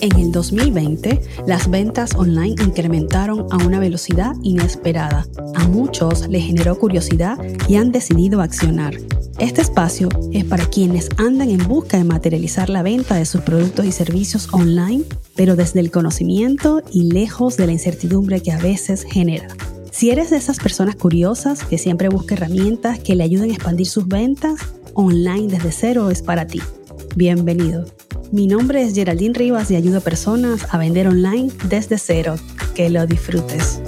En el 2020, las ventas online incrementaron a una velocidad inesperada. A muchos les generó curiosidad y han decidido accionar. Este espacio es para quienes andan en busca de materializar la venta de sus productos y servicios online, pero desde el conocimiento y lejos de la incertidumbre que a veces genera. Si eres de esas personas curiosas que siempre busca herramientas que le ayuden a expandir sus ventas, online desde cero es para ti. Bienvenido. Mi nombre es Geraldine Rivas y ayudo a personas a vender online desde cero. Que lo disfrutes.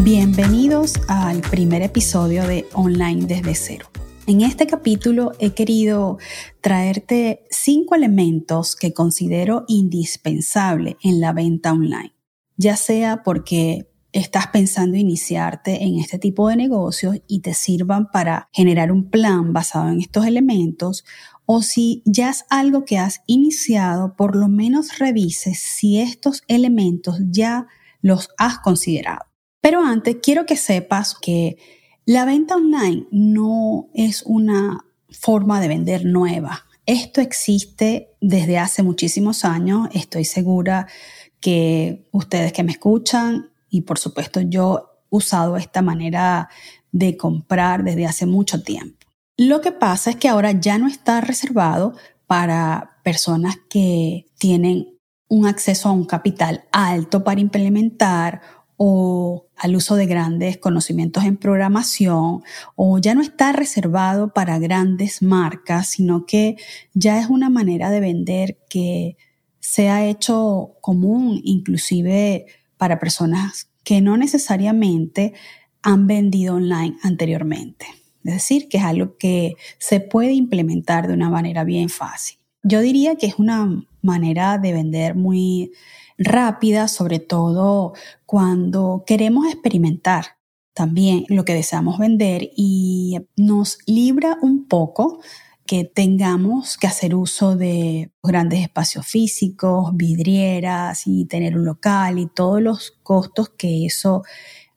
Bienvenidos al primer episodio de Online desde cero. En este capítulo he querido traerte cinco elementos que considero indispensable en la venta online, ya sea porque estás pensando iniciarte en este tipo de negocios y te sirvan para generar un plan basado en estos elementos o si ya es algo que has iniciado, por lo menos revises si estos elementos ya los has considerado. Pero antes quiero que sepas que la venta online no es una forma de vender nueva. Esto existe desde hace muchísimos años. Estoy segura que ustedes que me escuchan y por supuesto yo he usado esta manera de comprar desde hace mucho tiempo. Lo que pasa es que ahora ya no está reservado para personas que tienen un acceso a un capital alto para implementar o al uso de grandes conocimientos en programación o ya no está reservado para grandes marcas, sino que ya es una manera de vender que se ha hecho común inclusive para personas que no necesariamente han vendido online anteriormente. Es decir, que es algo que se puede implementar de una manera bien fácil. Yo diría que es una manera de vender muy rápida, sobre todo cuando queremos experimentar también lo que deseamos vender y nos libra un poco que tengamos que hacer uso de grandes espacios físicos, vidrieras y tener un local y todos los costos que eso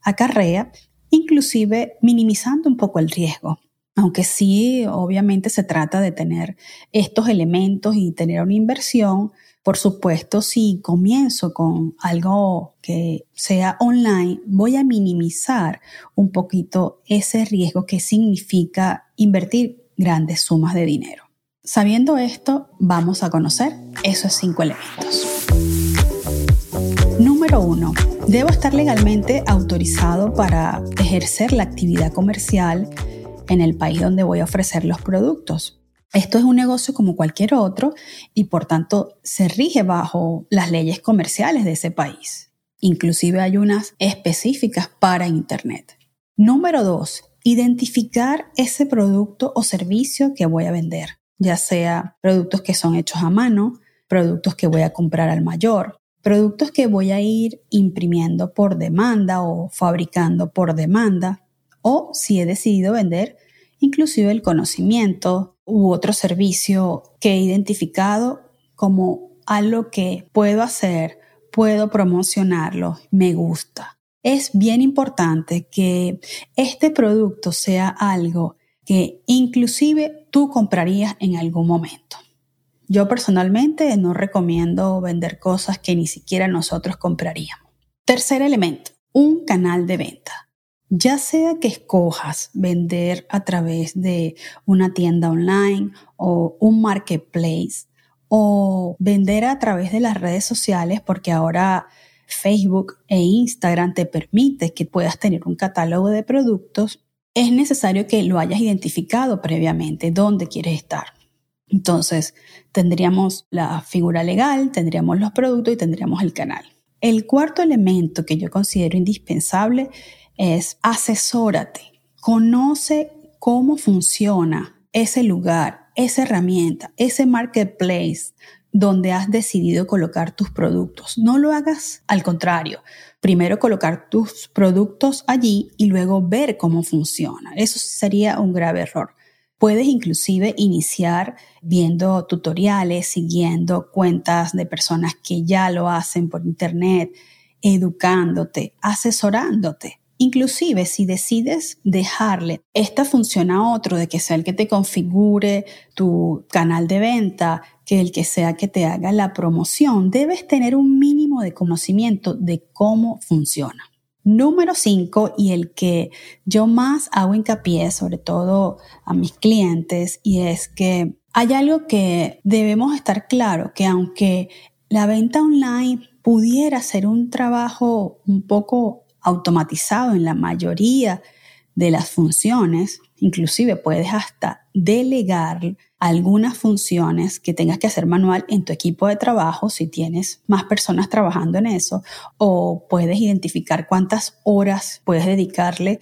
acarrea inclusive minimizando un poco el riesgo. Aunque sí, obviamente se trata de tener estos elementos y tener una inversión, por supuesto, si comienzo con algo que sea online, voy a minimizar un poquito ese riesgo que significa invertir grandes sumas de dinero. Sabiendo esto, vamos a conocer esos cinco elementos. Número uno, Debo estar legalmente autorizado para ejercer la actividad comercial en el país donde voy a ofrecer los productos. Esto es un negocio como cualquier otro y por tanto se rige bajo las leyes comerciales de ese país. Inclusive hay unas específicas para Internet. Número dos, identificar ese producto o servicio que voy a vender, ya sea productos que son hechos a mano, productos que voy a comprar al mayor, productos que voy a ir imprimiendo por demanda o fabricando por demanda, o si he decidido vender inclusive el conocimiento u otro servicio que he identificado como algo que puedo hacer, puedo promocionarlo, me gusta. Es bien importante que este producto sea algo que inclusive tú comprarías en algún momento. Yo personalmente no recomiendo vender cosas que ni siquiera nosotros compraríamos. Tercer elemento, un canal de venta. Ya sea que escojas vender a través de una tienda online o un marketplace o vender a través de las redes sociales porque ahora Facebook e Instagram te permiten que puedas tener un catálogo de productos, es necesario que lo hayas identificado previamente dónde quieres estar. Entonces, tendríamos la figura legal, tendríamos los productos y tendríamos el canal. El cuarto elemento que yo considero indispensable es asesórate, conoce cómo funciona ese lugar, esa herramienta, ese marketplace donde has decidido colocar tus productos. No lo hagas al contrario. Primero colocar tus productos allí y luego ver cómo funciona. Eso sería un grave error. Puedes inclusive iniciar viendo tutoriales, siguiendo cuentas de personas que ya lo hacen por internet, educándote, asesorándote. Inclusive si decides dejarle esta función a otro, de que sea el que te configure tu canal de venta, que el que sea que te haga la promoción, debes tener un mínimo de conocimiento de cómo funciona. Número 5 y el que yo más hago hincapié, sobre todo a mis clientes, y es que hay algo que debemos estar claro, que aunque la venta online pudiera ser un trabajo un poco automatizado en la mayoría de las funciones, inclusive puedes hasta delegar algunas funciones que tengas que hacer manual en tu equipo de trabajo si tienes más personas trabajando en eso o puedes identificar cuántas horas puedes dedicarle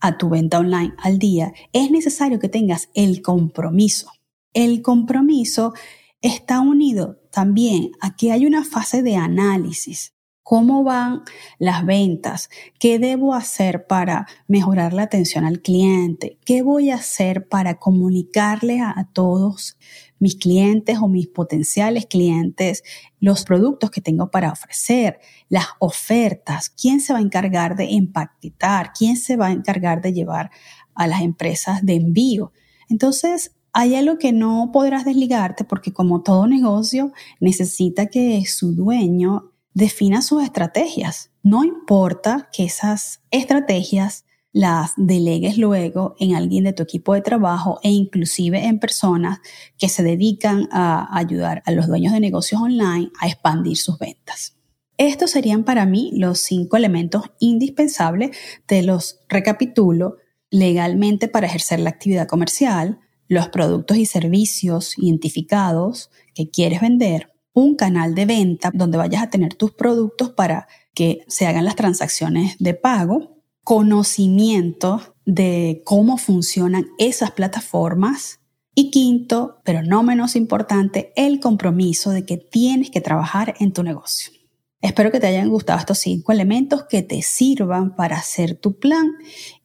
a tu venta online al día, es necesario que tengas el compromiso. El compromiso está unido también a que hay una fase de análisis ¿Cómo van las ventas? ¿Qué debo hacer para mejorar la atención al cliente? ¿Qué voy a hacer para comunicarle a, todos mis clientes o mis potenciales clientes los productos que tengo para ofrecer, las ofertas? ¿Quién se va a encargar de empaquetar? ¿Quién se va a encargar de llevar a las empresas de envío? Entonces, hay algo que no podrás desligarte porque como todo negocio necesita que su dueño defina sus estrategias. No importa que esas estrategias las delegues luego en alguien de tu equipo de trabajo e inclusive en personas que se dedican a ayudar a los dueños de negocios online a expandir sus ventas. Estos serían para mí los cinco elementos indispensables. Te los recapitulo legalmente para ejercer la actividad comercial, los productos y servicios identificados que quieres vender, un canal de venta donde vayas a tener tus productos para que se hagan las transacciones de pago, conocimiento de cómo funcionan esas plataformas y quinto, pero no menos importante, el compromiso de que tienes que trabajar en tu negocio. Espero que te hayan gustado estos cinco elementos que te sirvan para hacer tu plan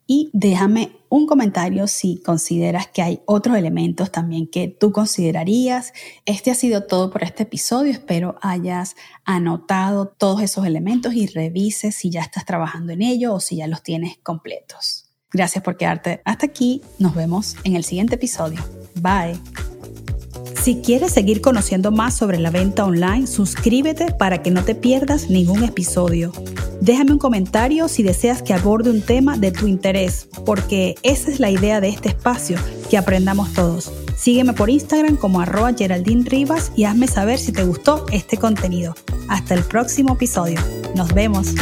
y déjame un comentario si consideras que hay otros elementos también que tú considerarías. Este ha sido todo por este episodio. Espero hayas anotado todos esos elementos y revises si ya estás trabajando en ello o si ya los tienes completos. Gracias por quedarte hasta aquí. Nos vemos en el siguiente episodio. Bye. Si quieres seguir conociendo más sobre la venta online, suscríbete para que no te pierdas ningún episodio. Déjame un comentario si deseas que aborde un tema de tu interés, porque esa es la idea de este espacio, que aprendamos todos. Sígueme por Instagram como arroba Geraldine Rivas y hazme saber si te gustó este contenido. Hasta el próximo episodio. Nos vemos.